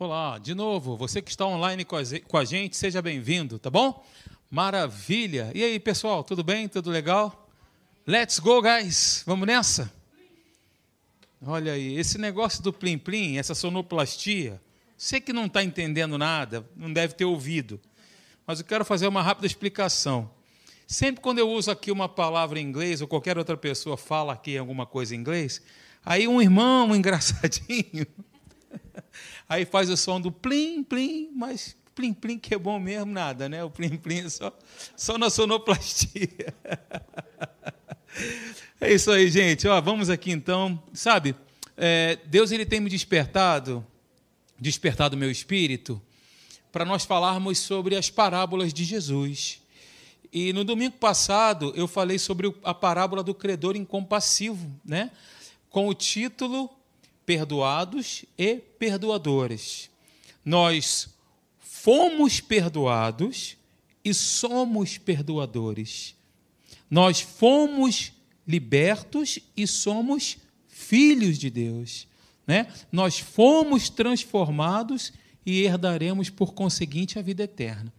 Olá, de novo, você que está online com a gente, seja bem-vindo, tá bom? Maravilha! E aí, pessoal, tudo bem? Tudo legal? Let's go, guys! Vamos nessa? Olha aí, esse negócio do plim-plim, essa sonoplastia, você que não está entendendo nada, não deve ter ouvido, mas eu quero fazer uma rápida explicação. Sempre quando eu uso aqui uma palavra em inglês, ou qualquer outra pessoa fala aqui alguma coisa em inglês, aí um irmão um engraçadinho Aí faz o som do plim, plim, mas plim, plim, que é bom mesmo, nada, né? O plim, plim é só, só na sonoplastia. É isso aí, gente. Ó, vamos aqui então. Sabe, é, Deus ele tem me despertado, despertado meu espírito, para nós falarmos sobre as parábolas de Jesus. E no domingo passado eu falei sobre a parábola do credor incompassivo, né? Com o título perdoados e perdoadores. Nós fomos perdoados e somos perdoadores. Nós fomos libertos e somos filhos de Deus. Né? Nós fomos transformados e herdaremos, por conseguinte, a vida eterna.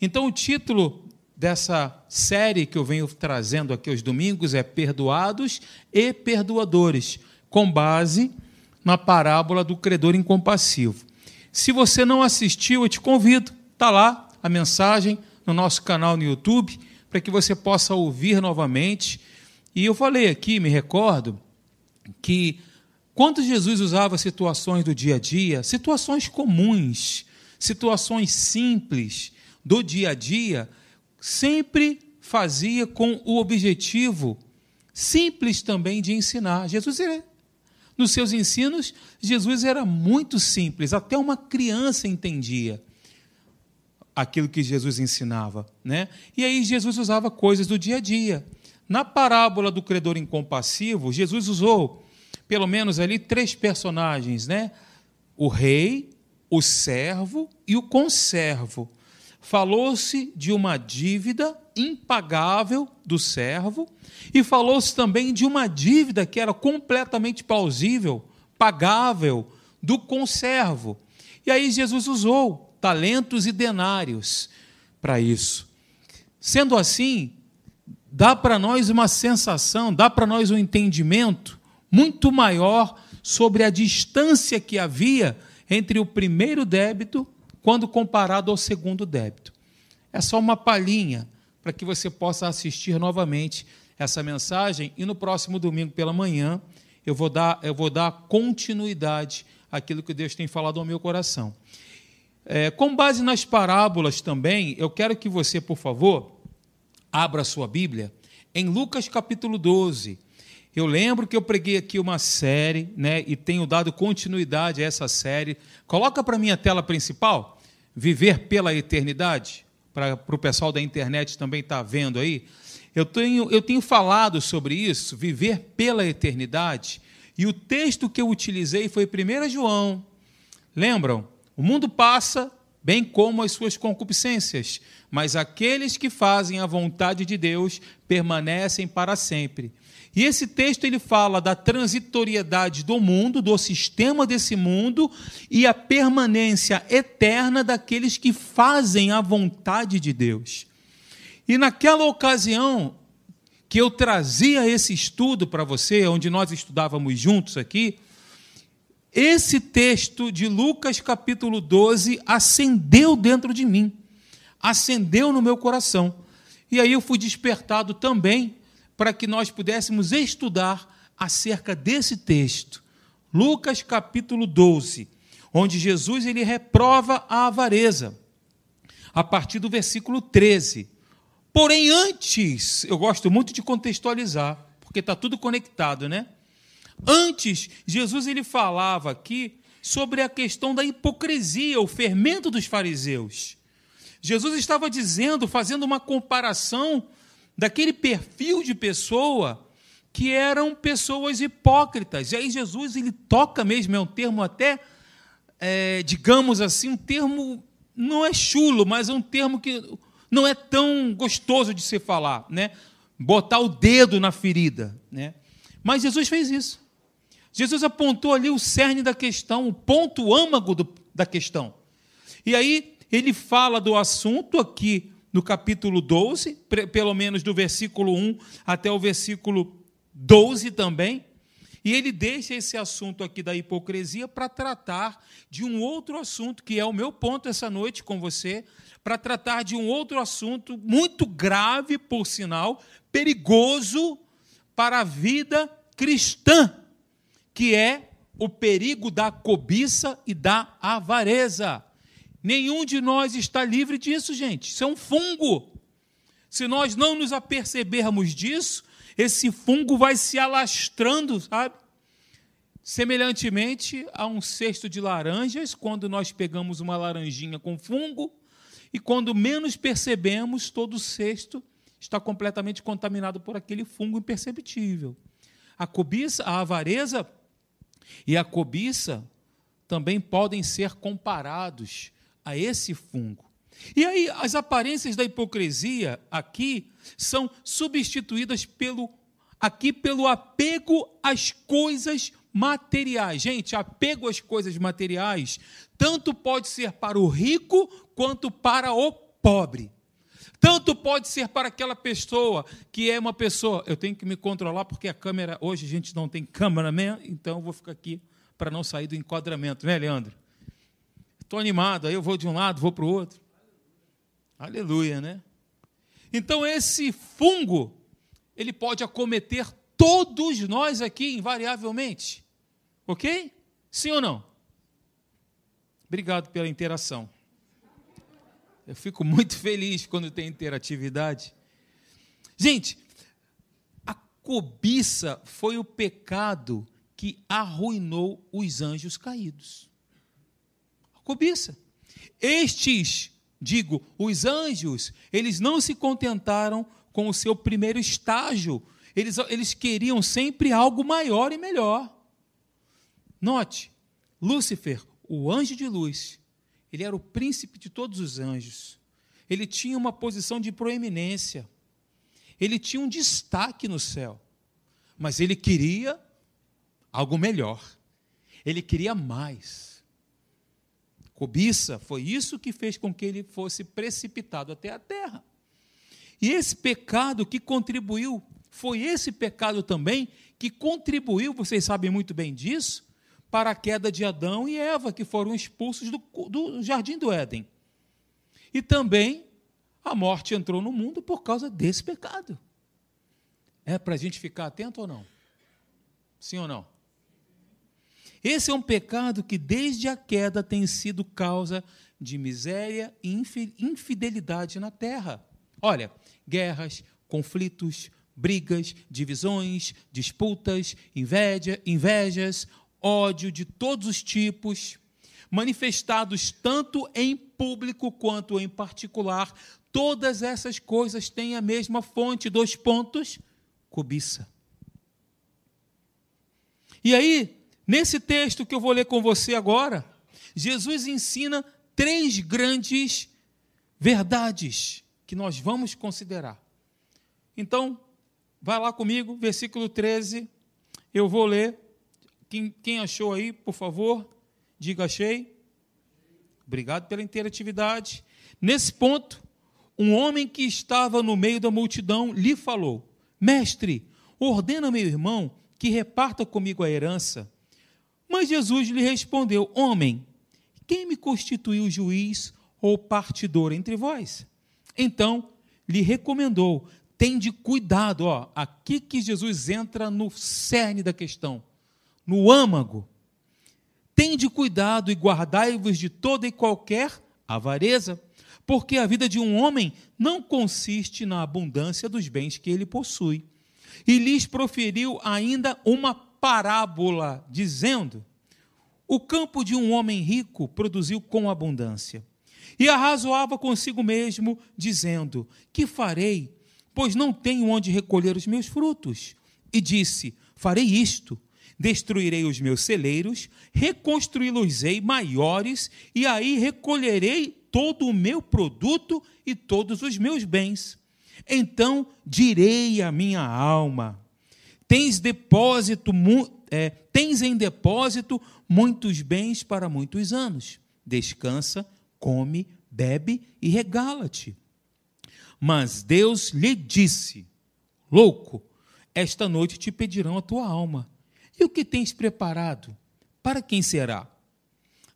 Então, o título dessa série que eu venho trazendo aqui aos domingos é Perdoados e Perdoadores, com base na parábola do credor incompassivo. Se você não assistiu, eu te convido, está lá a mensagem no nosso canal no YouTube, para que você possa ouvir novamente. E eu falei aqui, me recordo, que quando Jesus usava situações do dia a dia, situações comuns, situações simples do dia a dia, sempre fazia com o objetivo simples também de ensinar. Jesus nos seus ensinos, Jesus era muito simples, até uma criança entendia aquilo que Jesus ensinava, né? E aí Jesus usava coisas do dia a dia. Na parábola do credor incompassivo, Jesus usou pelo menos ali três personagens, né? O rei, o servo e o conservo. Falou-se de uma dívida impagável do servo e falou-se também de uma dívida que era completamente plausível, pagável, do conservo. E aí Jesus usou talentos e denários para isso. Sendo assim, dá para nós uma sensação, dá para nós um entendimento muito maior sobre a distância que havia entre o primeiro débito quando comparado ao segundo débito. É só uma palhinha para que você possa assistir novamente essa mensagem e no próximo domingo pela manhã eu vou dar, eu vou dar continuidade àquilo que Deus tem falado ao meu coração. É, com base nas parábolas também, eu quero que você, por favor, abra sua Bíblia em Lucas capítulo 12. Eu lembro que eu preguei aqui uma série, né, e tenho dado continuidade a essa série. Coloca para mim a tela principal, Viver pela Eternidade para o pessoal da internet também estar tá vendo aí, eu tenho, eu tenho falado sobre isso, viver pela eternidade, e o texto que eu utilizei foi 1 João. Lembram? O mundo passa, bem como as suas concupiscências, mas aqueles que fazem a vontade de Deus permanecem para sempre. E esse texto ele fala da transitoriedade do mundo, do sistema desse mundo e a permanência eterna daqueles que fazem a vontade de Deus. E naquela ocasião que eu trazia esse estudo para você, onde nós estudávamos juntos aqui, esse texto de Lucas capítulo 12 acendeu dentro de mim, acendeu no meu coração. E aí eu fui despertado também para que nós pudéssemos estudar acerca desse texto. Lucas capítulo 12, onde Jesus ele reprova a avareza, a partir do versículo 13. Porém, antes, eu gosto muito de contextualizar, porque está tudo conectado, né? Antes, Jesus ele falava aqui sobre a questão da hipocrisia, o fermento dos fariseus. Jesus estava dizendo, fazendo uma comparação daquele perfil de pessoa que eram pessoas hipócritas. E aí Jesus ele toca mesmo, é um termo até, é, digamos assim, um termo não é chulo, mas é um termo que não é tão gostoso de se falar, né? Botar o dedo na ferida, né? Mas Jesus fez isso. Jesus apontou ali o cerne da questão, o ponto âmago do, da questão. E aí ele fala do assunto aqui no capítulo 12, pelo menos do versículo 1 até o versículo 12 também. E ele deixa esse assunto aqui da hipocrisia para tratar de um outro assunto, que é o meu ponto essa noite com você, para tratar de um outro assunto muito grave, por sinal, perigoso para a vida cristã, que é o perigo da cobiça e da avareza. Nenhum de nós está livre disso, gente. Isso é um fungo. Se nós não nos apercebermos disso, esse fungo vai se alastrando, sabe? Semelhantemente a um cesto de laranjas, quando nós pegamos uma laranjinha com fungo, e quando menos percebemos, todo o cesto está completamente contaminado por aquele fungo imperceptível. A cobiça, a avareza e a cobiça também podem ser comparados a esse fungo. E aí, as aparências da hipocrisia aqui são substituídas pelo aqui pelo apego às coisas materiais. Gente, apego às coisas materiais tanto pode ser para o rico quanto para o pobre. Tanto pode ser para aquela pessoa que é uma pessoa. Eu tenho que me controlar porque a câmera. Hoje a gente não tem câmera, né? Então eu vou ficar aqui para não sair do enquadramento, né, Leandro? Estou animado, aí eu vou de um lado, vou para o outro. Aleluia, né? Então esse fungo, ele pode acometer todos nós aqui, invariavelmente. Ok? Sim ou não? Obrigado pela interação. Eu fico muito feliz quando tem interatividade. Gente, a cobiça foi o pecado que arruinou os anjos caídos. Cobiça. Estes, digo, os anjos, eles não se contentaram com o seu primeiro estágio. Eles, eles queriam sempre algo maior e melhor. Note, Lúcifer, o anjo de luz, ele era o príncipe de todos os anjos. Ele tinha uma posição de proeminência. Ele tinha um destaque no céu. Mas ele queria algo melhor. Ele queria mais. Cobiça foi isso que fez com que ele fosse precipitado até a terra. E esse pecado que contribuiu, foi esse pecado também que contribuiu, vocês sabem muito bem disso, para a queda de Adão e Eva, que foram expulsos do, do jardim do Éden. E também a morte entrou no mundo por causa desse pecado. É para a gente ficar atento ou não? Sim ou não? Esse é um pecado que, desde a queda, tem sido causa de miséria e infidelidade na terra. Olha, guerras, conflitos, brigas, divisões, disputas, inveja, invejas, ódio de todos os tipos, manifestados tanto em público quanto em particular, todas essas coisas têm a mesma fonte, dois pontos: cobiça. E aí, nesse texto que eu vou ler com você agora, Jesus ensina três grandes verdades que nós vamos considerar. Então, vai lá comigo, versículo 13, eu vou ler quem, quem achou aí, por favor, diga achei. Obrigado pela interatividade. Nesse ponto, um homem que estava no meio da multidão lhe falou: Mestre, ordena meu irmão que reparta comigo a herança. Mas Jesus lhe respondeu: Homem, quem me constituiu juiz ou partidor entre vós? Então lhe recomendou: Tende cuidado, ó, aqui que Jesus entra no cerne da questão no âmago. Tende cuidado e guardai-vos de toda e qualquer avareza, porque a vida de um homem não consiste na abundância dos bens que ele possui. E lhes proferiu ainda uma parábola, dizendo: O campo de um homem rico produziu com abundância. E arrazoava consigo mesmo, dizendo: Que farei, pois não tenho onde recolher os meus frutos? E disse: Farei isto Destruirei os meus celeiros, reconstruí-los-ei maiores, e aí recolherei todo o meu produto e todos os meus bens. Então direi à minha alma: tens depósito, é, tens em depósito muitos bens para muitos anos. descansa, come, bebe e regala-te. Mas Deus lhe disse: Louco, esta noite te pedirão a tua alma. E o que tens preparado? Para quem será?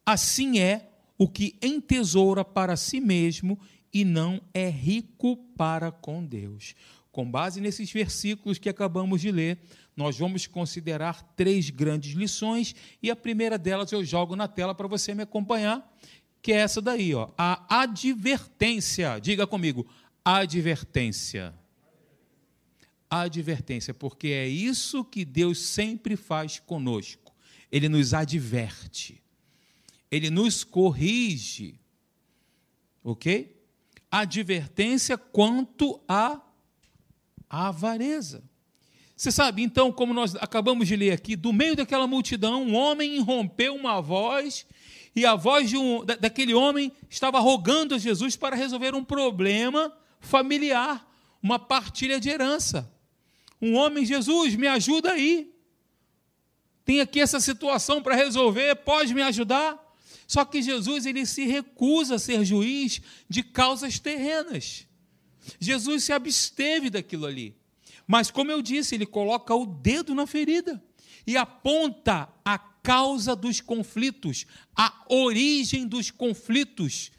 Assim é o que entesoura para si mesmo e não é rico para com Deus. Com base nesses versículos que acabamos de ler, nós vamos considerar três grandes lições e a primeira delas eu jogo na tela para você me acompanhar, que é essa daí, ó, a advertência. Diga comigo, advertência. Advertência, porque é isso que Deus sempre faz conosco. Ele nos adverte. Ele nos corrige. OK? Advertência quanto à avareza. Você sabe, então, como nós acabamos de ler aqui, do meio daquela multidão, um homem rompeu uma voz, e a voz de um, daquele homem estava rogando a Jesus para resolver um problema familiar, uma partilha de herança. Um homem, Jesus, me ajuda aí. Tem aqui essa situação para resolver, pode me ajudar? Só que Jesus ele se recusa a ser juiz de causas terrenas. Jesus se absteve daquilo ali. Mas, como eu disse, ele coloca o dedo na ferida e aponta a causa dos conflitos, a origem dos conflitos.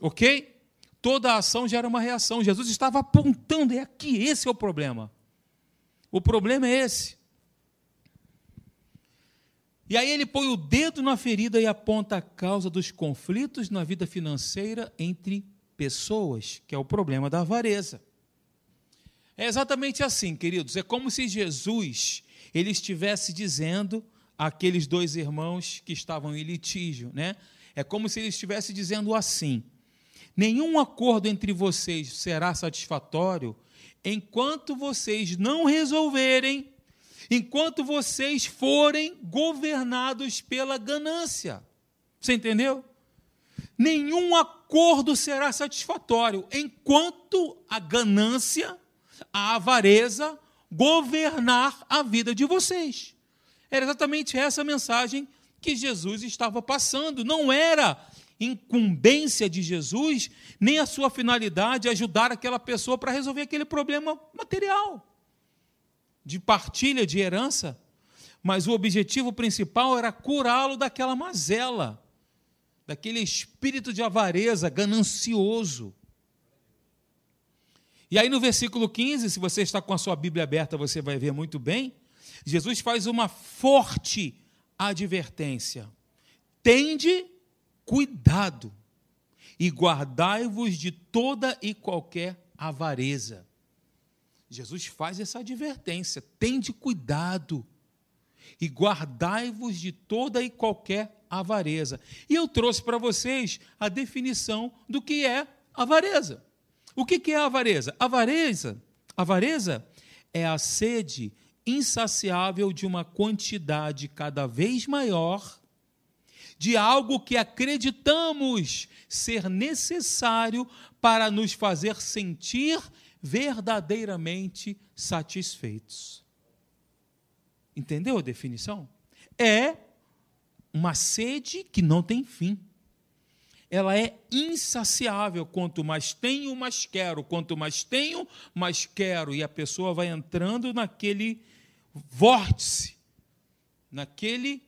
Ok? Toda ação gera uma reação. Jesus estava apontando, é aqui, esse é o problema. O problema é esse. E aí ele põe o dedo na ferida e aponta a causa dos conflitos na vida financeira entre pessoas, que é o problema da avareza. É exatamente assim, queridos. É como se Jesus ele estivesse dizendo àqueles dois irmãos que estavam em litígio, né? É como se ele estivesse dizendo assim: nenhum acordo entre vocês será satisfatório enquanto vocês não resolverem, enquanto vocês forem governados pela ganância. Você entendeu? Nenhum acordo será satisfatório enquanto a ganância a avareza governar a vida de vocês. Era exatamente essa a mensagem que Jesus estava passando. Não era incumbência de Jesus, nem a sua finalidade ajudar aquela pessoa para resolver aquele problema material de partilha de herança, mas o objetivo principal era curá-lo daquela mazela, daquele espírito de avareza ganancioso. E aí no versículo 15, se você está com a sua Bíblia aberta, você vai ver muito bem, Jesus faz uma forte advertência. Tende cuidado e guardai-vos de toda e qualquer avareza. Jesus faz essa advertência: tende cuidado e guardai-vos de toda e qualquer avareza. E eu trouxe para vocês a definição do que é avareza. O que é avareza? Avareza, avareza é a sede insaciável de uma quantidade cada vez maior de algo que acreditamos ser necessário para nos fazer sentir verdadeiramente satisfeitos. Entendeu a definição? É uma sede que não tem fim ela é insaciável. Quanto mais tenho, mais quero. Quanto mais tenho, mais quero. E a pessoa vai entrando naquele vórtice, naquele,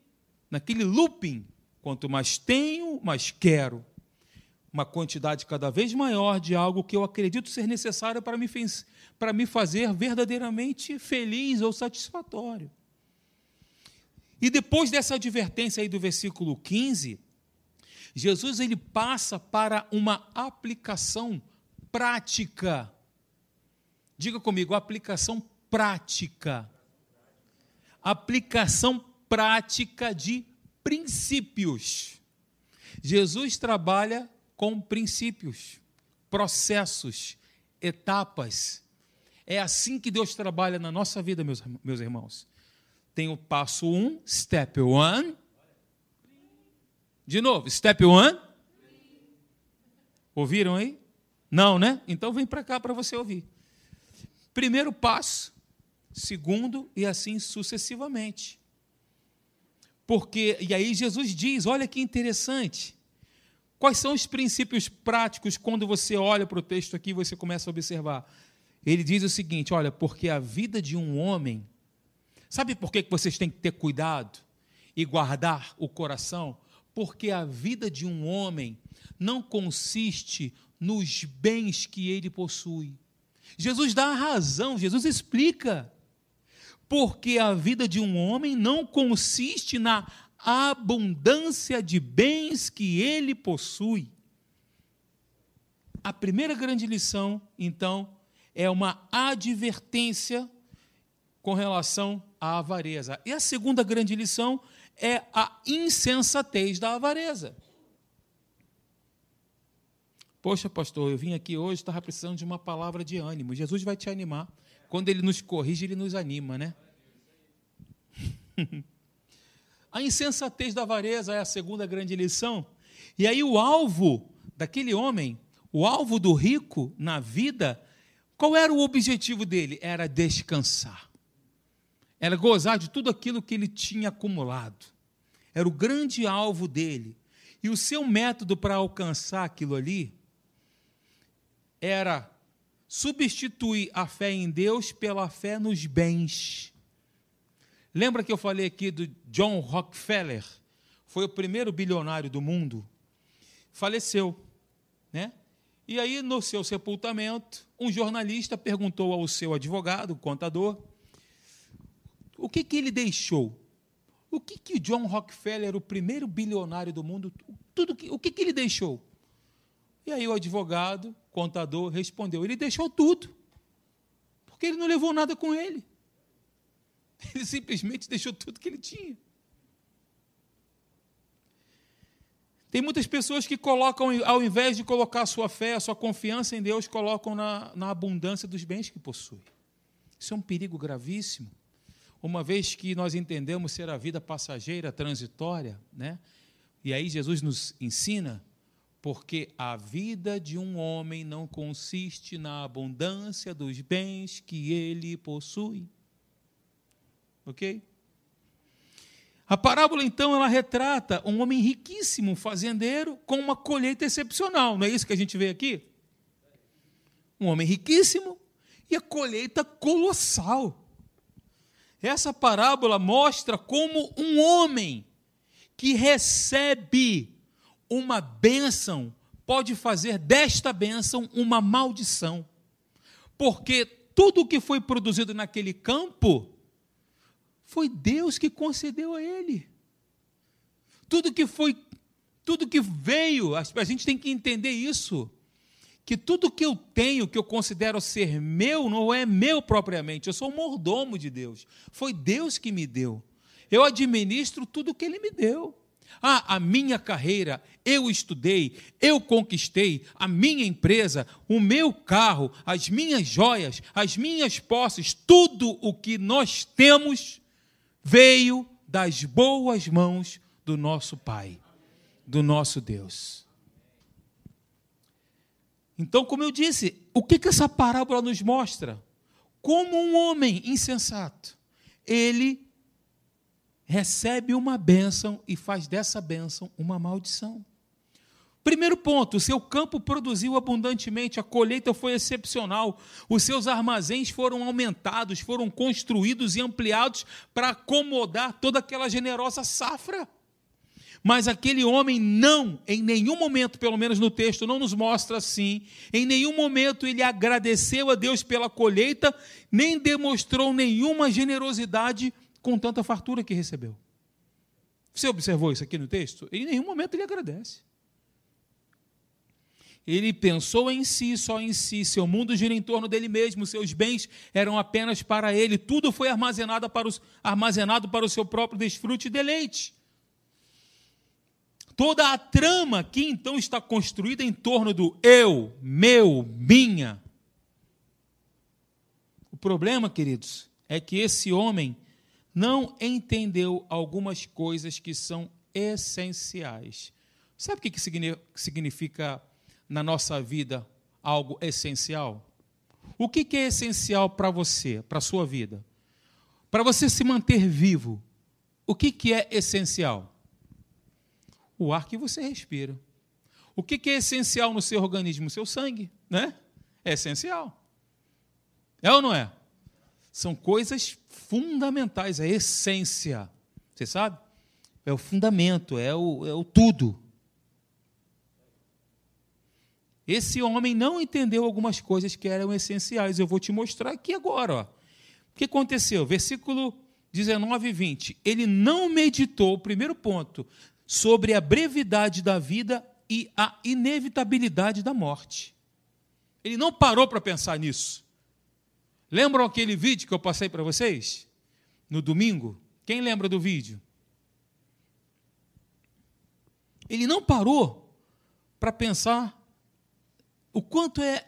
naquele looping. Quanto mais tenho, mais quero. Uma quantidade cada vez maior de algo que eu acredito ser necessário para me, para me fazer verdadeiramente feliz ou satisfatório. E depois dessa advertência aí do versículo 15, Jesus ele passa para uma aplicação prática. Diga comigo, aplicação prática. Aplicação prática de princípios. Jesus trabalha com princípios, processos, etapas. É assim que Deus trabalha na nossa vida, meus, meus irmãos. Tem o passo 1, um, step 1, de novo, step one. Ouviram aí? Não, né? Então vem para cá para você ouvir. Primeiro passo, segundo e assim sucessivamente. Porque, e aí Jesus diz: olha que interessante, Quais são os princípios práticos quando você olha para o texto aqui e você começa a observar? Ele diz o seguinte: olha, porque a vida de um homem. Sabe por que vocês têm que ter cuidado e guardar o coração? Porque a vida de um homem não consiste nos bens que ele possui. Jesus dá a razão, Jesus explica. Porque a vida de um homem não consiste na abundância de bens que ele possui. A primeira grande lição, então, é uma advertência com relação à avareza. E a segunda grande lição é a insensatez da avareza. Poxa, pastor, eu vim aqui hoje, estava precisando de uma palavra de ânimo. Jesus vai te animar. Quando ele nos corrige, ele nos anima, né? a insensatez da avareza é a segunda grande lição. E aí o alvo daquele homem, o alvo do rico na vida, qual era o objetivo dele? Era descansar. Era gozar de tudo aquilo que ele tinha acumulado. Era o grande alvo dele. E o seu método para alcançar aquilo ali era substituir a fé em Deus pela fé nos bens. Lembra que eu falei aqui do John Rockefeller? Foi o primeiro bilionário do mundo. Faleceu, né? E aí, no seu sepultamento, um jornalista perguntou ao seu advogado, contador, o que, que ele deixou? O que, que John Rockefeller, o primeiro bilionário do mundo, tudo que, o que, que ele deixou? E aí o advogado, contador, respondeu: ele deixou tudo, porque ele não levou nada com ele. Ele simplesmente deixou tudo que ele tinha. Tem muitas pessoas que colocam, ao invés de colocar a sua fé, a sua confiança em Deus, colocam na, na abundância dos bens que possui. Isso é um perigo gravíssimo. Uma vez que nós entendemos ser a vida passageira, transitória, né? e aí Jesus nos ensina porque a vida de um homem não consiste na abundância dos bens que ele possui. Ok? A parábola, então, ela retrata um homem riquíssimo, fazendeiro, com uma colheita excepcional. Não é isso que a gente vê aqui? Um homem riquíssimo e a colheita colossal. Essa parábola mostra como um homem que recebe uma bênção pode fazer desta bênção uma maldição. Porque tudo o que foi produzido naquele campo foi Deus que concedeu a ele. Tudo que foi, tudo que veio, a gente tem que entender isso. Que tudo que eu tenho, que eu considero ser meu, não é meu propriamente. Eu sou mordomo de Deus. Foi Deus que me deu. Eu administro tudo que Ele me deu. Ah, a minha carreira, eu estudei, eu conquistei, a minha empresa, o meu carro, as minhas joias, as minhas posses, tudo o que nós temos veio das boas mãos do nosso Pai, do nosso Deus. Então, como eu disse, o que, que essa parábola nos mostra? Como um homem insensato, ele recebe uma bênção e faz dessa bênção uma maldição. Primeiro ponto, o seu campo produziu abundantemente, a colheita foi excepcional, os seus armazéns foram aumentados, foram construídos e ampliados para acomodar toda aquela generosa safra. Mas aquele homem não, em nenhum momento, pelo menos no texto, não nos mostra assim, em nenhum momento ele agradeceu a Deus pela colheita, nem demonstrou nenhuma generosidade com tanta fartura que recebeu. Você observou isso aqui no texto? Em nenhum momento ele agradece. Ele pensou em si, só em si, seu mundo gira em torno dele mesmo, seus bens eram apenas para ele, tudo foi armazenado para, os, armazenado para o seu próprio desfrute e deleite. Toda a trama que então está construída em torno do eu, meu, minha. O problema, queridos, é que esse homem não entendeu algumas coisas que são essenciais. Sabe o que significa na nossa vida algo essencial? O que é essencial para você, para a sua vida? Para você se manter vivo, o que é essencial? O ar que você respira. O que, é essencial no seu organismo? O seu sangue, né? É essencial. É ou não é? São coisas fundamentais, é essência. Você sabe? É o fundamento, é o, é o tudo. Esse homem não entendeu algumas coisas que eram essenciais. Eu vou te mostrar aqui agora. Ó. O que aconteceu? Versículo 19 e 20. Ele não meditou, primeiro ponto, sobre a brevidade da vida e a inevitabilidade da morte. Ele não parou para pensar nisso. Lembram aquele vídeo que eu passei para vocês? No domingo? Quem lembra do vídeo? Ele não parou para pensar o quanto é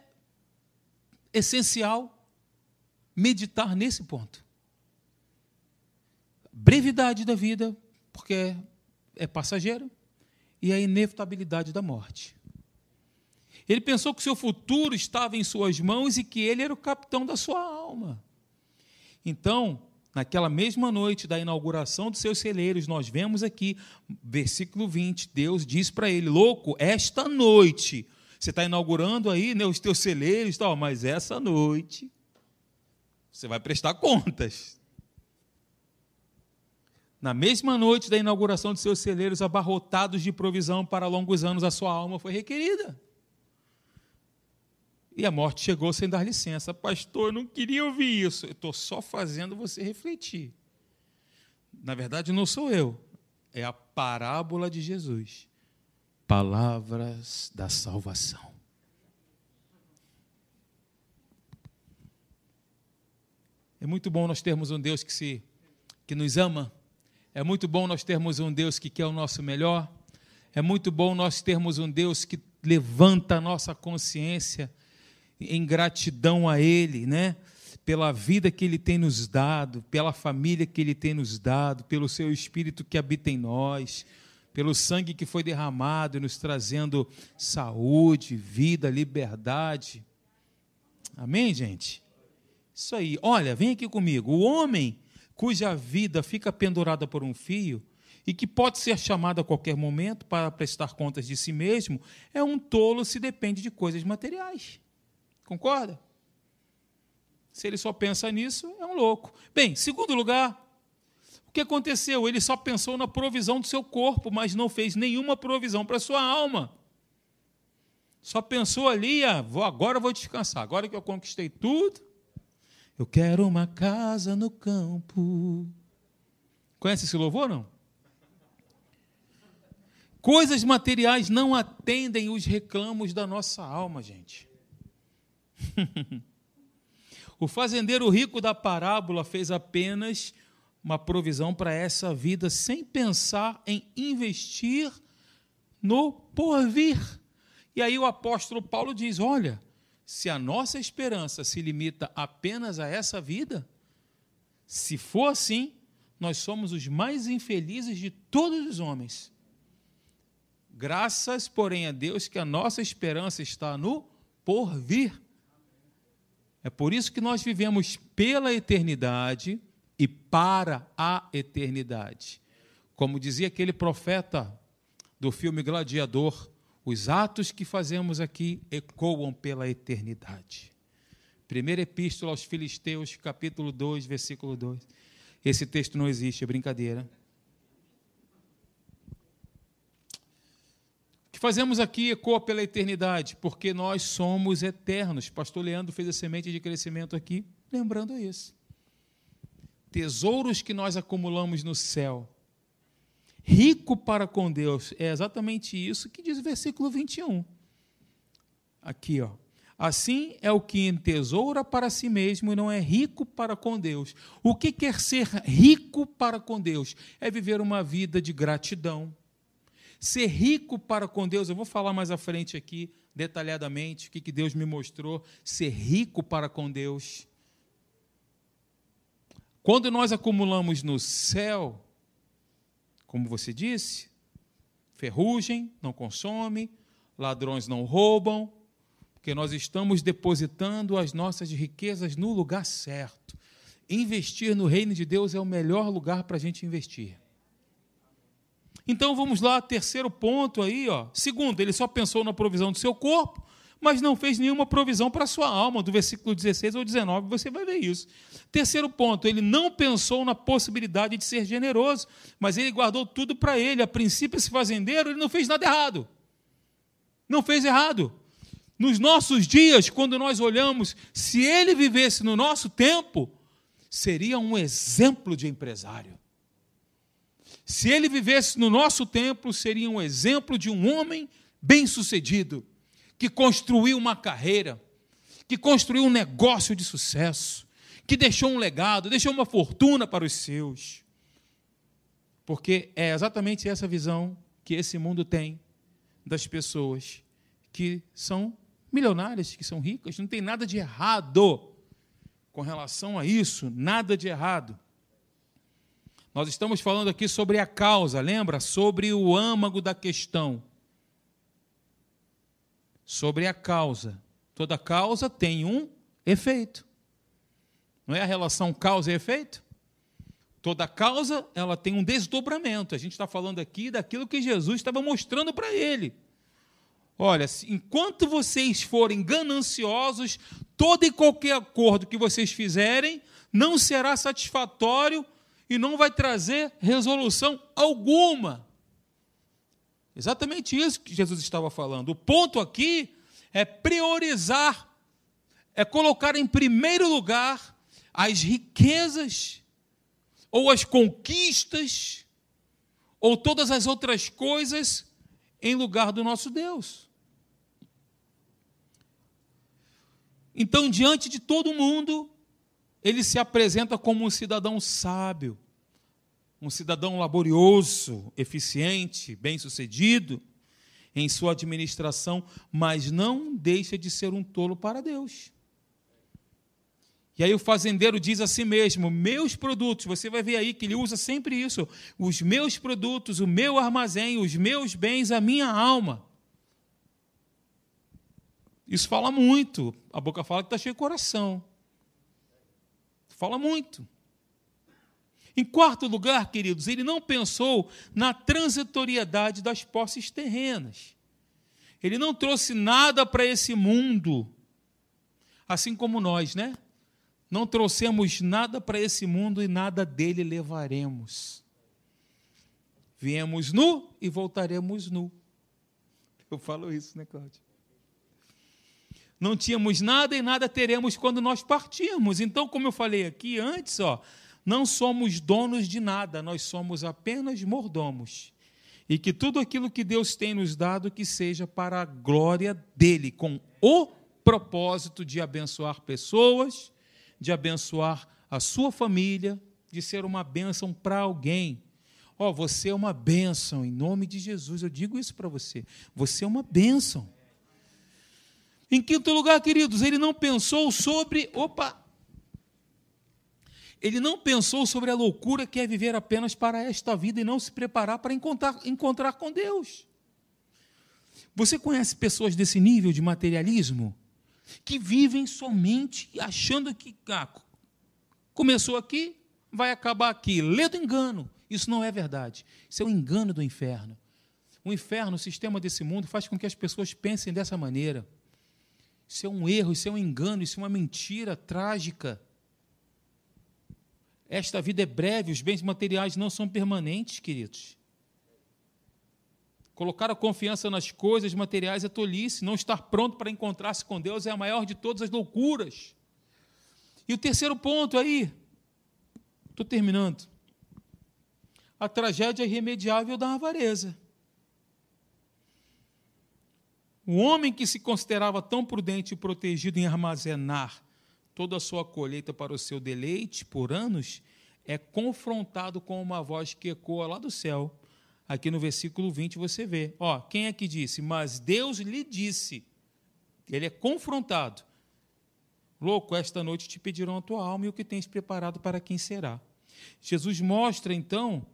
essencial meditar nesse ponto. Brevidade da vida, porque é passageiro, e a inevitabilidade da morte. Ele pensou que o seu futuro estava em suas mãos e que ele era o capitão da sua alma. Então, naquela mesma noite da inauguração dos seus celeiros, nós vemos aqui, versículo 20, Deus diz para ele: Louco, esta noite, você está inaugurando aí né, os teus celeiros, tal, mas essa noite você vai prestar contas. Na mesma noite da inauguração de seus celeiros abarrotados de provisão para longos anos, a sua alma foi requerida. E a morte chegou sem dar licença. Pastor, eu não queria ouvir isso. Eu estou só fazendo você refletir. Na verdade, não sou eu. É a parábola de Jesus. Palavras da salvação. É muito bom nós termos um Deus que, se, que nos ama. É muito bom nós termos um Deus que quer o nosso melhor. É muito bom nós termos um Deus que levanta a nossa consciência em gratidão a Ele, né? Pela vida que Ele tem nos dado, pela família que Ele tem nos dado, pelo Seu Espírito que habita em nós, pelo sangue que foi derramado, nos trazendo saúde, vida, liberdade. Amém, gente? Isso aí. Olha, vem aqui comigo. O homem cuja vida fica pendurada por um fio e que pode ser chamado a qualquer momento para prestar contas de si mesmo, é um tolo se depende de coisas materiais. Concorda? Se ele só pensa nisso, é um louco. Bem, segundo lugar, o que aconteceu? Ele só pensou na provisão do seu corpo, mas não fez nenhuma provisão para a sua alma. Só pensou ali, ah, vou, agora vou descansar. Agora que eu conquistei tudo, eu quero uma casa no campo. Conhece esse louvor, não? Coisas materiais não atendem os reclamos da nossa alma, gente. o fazendeiro rico da parábola fez apenas uma provisão para essa vida sem pensar em investir no porvir. E aí o apóstolo Paulo diz: olha, se a nossa esperança se limita apenas a essa vida, se for assim, nós somos os mais infelizes de todos os homens. Graças, porém, a Deus que a nossa esperança está no porvir. É por isso que nós vivemos pela eternidade e para a eternidade. Como dizia aquele profeta do filme Gladiador, os atos que fazemos aqui ecoam pela eternidade. Primeira Epístola aos Filisteus, capítulo 2, versículo 2. Esse texto não existe, é brincadeira. que fazemos aqui ecoa pela eternidade, porque nós somos eternos. Pastor Leandro fez a semente de crescimento aqui, lembrando isso. Tesouros que nós acumulamos no céu. Rico para com Deus. É exatamente isso que diz o versículo 21. Aqui, ó. Assim é o que entesoura para si mesmo e não é rico para com Deus. O que quer ser rico para com Deus? É viver uma vida de gratidão, Ser rico para com Deus, eu vou falar mais à frente aqui, detalhadamente, o que Deus me mostrou. Ser rico para com Deus. Quando nós acumulamos no céu, como você disse, ferrugem não consome, ladrões não roubam, porque nós estamos depositando as nossas riquezas no lugar certo. Investir no reino de Deus é o melhor lugar para a gente investir. Então vamos lá, terceiro ponto aí, ó. Segundo, ele só pensou na provisão do seu corpo, mas não fez nenhuma provisão para a sua alma, do versículo 16 ao 19, você vai ver isso. Terceiro ponto, ele não pensou na possibilidade de ser generoso, mas ele guardou tudo para ele. A princípio, esse fazendeiro, ele não fez nada errado. Não fez errado. Nos nossos dias, quando nós olhamos, se ele vivesse no nosso tempo, seria um exemplo de empresário. Se ele vivesse no nosso tempo, seria um exemplo de um homem bem-sucedido, que construiu uma carreira, que construiu um negócio de sucesso, que deixou um legado, deixou uma fortuna para os seus. Porque é exatamente essa visão que esse mundo tem das pessoas que são milionárias, que são ricas. Não tem nada de errado com relação a isso, nada de errado. Nós estamos falando aqui sobre a causa, lembra? Sobre o âmago da questão. Sobre a causa. Toda causa tem um efeito. Não é a relação causa e efeito? Toda causa, ela tem um desdobramento. A gente está falando aqui daquilo que Jesus estava mostrando para ele. Olha, enquanto vocês forem gananciosos, todo e qualquer acordo que vocês fizerem não será satisfatório e não vai trazer resolução alguma. Exatamente isso que Jesus estava falando. O ponto aqui é priorizar, é colocar em primeiro lugar as riquezas, ou as conquistas, ou todas as outras coisas em lugar do nosso Deus. Então, diante de todo mundo, ele se apresenta como um cidadão sábio, um cidadão laborioso, eficiente, bem-sucedido em sua administração, mas não deixa de ser um tolo para Deus. E aí o fazendeiro diz a si mesmo: meus produtos, você vai ver aí que ele usa sempre isso, os meus produtos, o meu armazém, os meus bens, a minha alma. Isso fala muito. A boca fala que está cheio de coração. Fala muito. Em quarto lugar, queridos, ele não pensou na transitoriedade das posses terrenas. Ele não trouxe nada para esse mundo, assim como nós, né? Não trouxemos nada para esse mundo e nada dele levaremos. Viemos nu e voltaremos nu. Eu falo isso, né, Cláudio? não tínhamos nada e nada teremos quando nós partirmos. Então, como eu falei aqui antes, ó, não somos donos de nada, nós somos apenas mordomos. E que tudo aquilo que Deus tem nos dado que seja para a glória dele, com o propósito de abençoar pessoas, de abençoar a sua família, de ser uma bênção para alguém. Ó, oh, você é uma bênção, em nome de Jesus, eu digo isso para você. Você é uma bênção. Em quinto lugar, queridos, ele não pensou sobre. Opa! Ele não pensou sobre a loucura que é viver apenas para esta vida e não se preparar para encontrar, encontrar com Deus. Você conhece pessoas desse nível de materialismo? Que vivem somente achando que ah, começou aqui, vai acabar aqui. Lê do engano. Isso não é verdade. Isso é um engano do inferno. O inferno, o sistema desse mundo, faz com que as pessoas pensem dessa maneira. Isso é um erro, isso é um engano, isso é uma mentira trágica. Esta vida é breve, os bens materiais não são permanentes, queridos. Colocar a confiança nas coisas materiais é tolice. Não estar pronto para encontrar-se com Deus é a maior de todas as loucuras. E o terceiro ponto aí, estou terminando. A tragédia irremediável da avareza. O homem que se considerava tão prudente e protegido em armazenar toda a sua colheita para o seu deleite por anos, é confrontado com uma voz que ecoa lá do céu. Aqui no versículo 20 você vê. Ó, quem é que disse? Mas Deus lhe disse. Ele é confrontado. Louco, esta noite te pedirão a tua alma e o que tens preparado para quem será. Jesus mostra então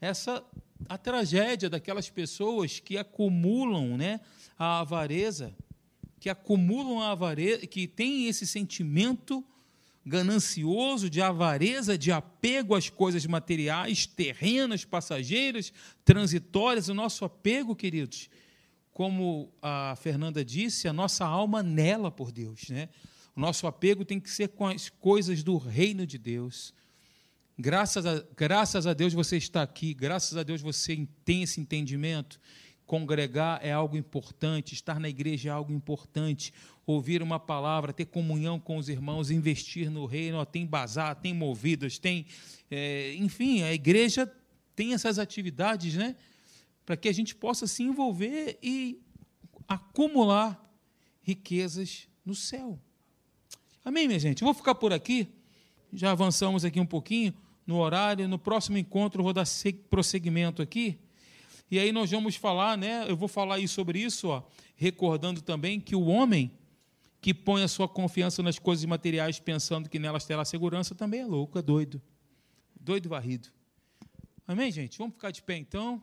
essa a tragédia daquelas pessoas que acumulam, né, a avareza, que acumulam a avareza, que têm esse sentimento ganancioso, de avareza, de apego às coisas materiais, terrenas, passageiras, transitórias. O nosso apego, queridos, como a Fernanda disse, a nossa alma nela por Deus. Né? O nosso apego tem que ser com as coisas do reino de Deus. Graças a, graças a Deus você está aqui, graças a Deus você tem esse entendimento. Congregar é algo importante, estar na igreja é algo importante, ouvir uma palavra, ter comunhão com os irmãos, investir no reino, tem bazar, tem movidas, tem. É, enfim, a igreja tem essas atividades, né? Para que a gente possa se envolver e acumular riquezas no céu. Amém, minha gente? Eu vou ficar por aqui, já avançamos aqui um pouquinho no horário. No próximo encontro vou dar prosseguimento aqui. E aí nós vamos falar, né? Eu vou falar aí sobre isso, ó, recordando também que o homem que põe a sua confiança nas coisas materiais pensando que nelas terá segurança também é louco, é doido. Doido varrido. Amém, gente? Vamos ficar de pé então.